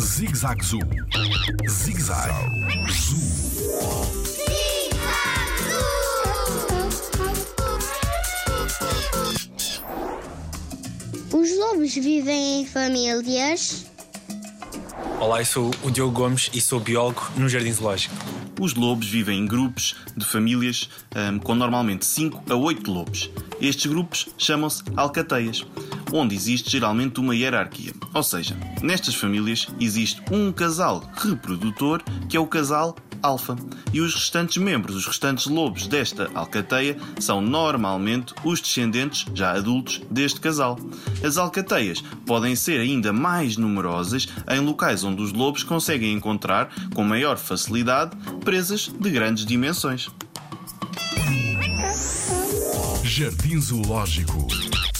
Zig Zag Zoo. Zig Zag Zoo. Os lobos vivem em famílias. Olá, eu sou o Diogo Gomes e sou biólogo no Jardim Zoológico. Os lobos vivem em grupos de famílias com normalmente 5 a 8 lobos. Estes grupos chamam-se alcateias, onde existe geralmente uma hierarquia. Ou seja, nestas famílias existe um casal reprodutor que é o casal alfa. E os restantes membros, os restantes lobos desta alcateia, são normalmente os descendentes, já adultos, deste casal. As alcateias podem ser ainda mais numerosas em locais onde os lobos conseguem encontrar, com maior facilidade, presas de grandes dimensões. Jardim Zoológico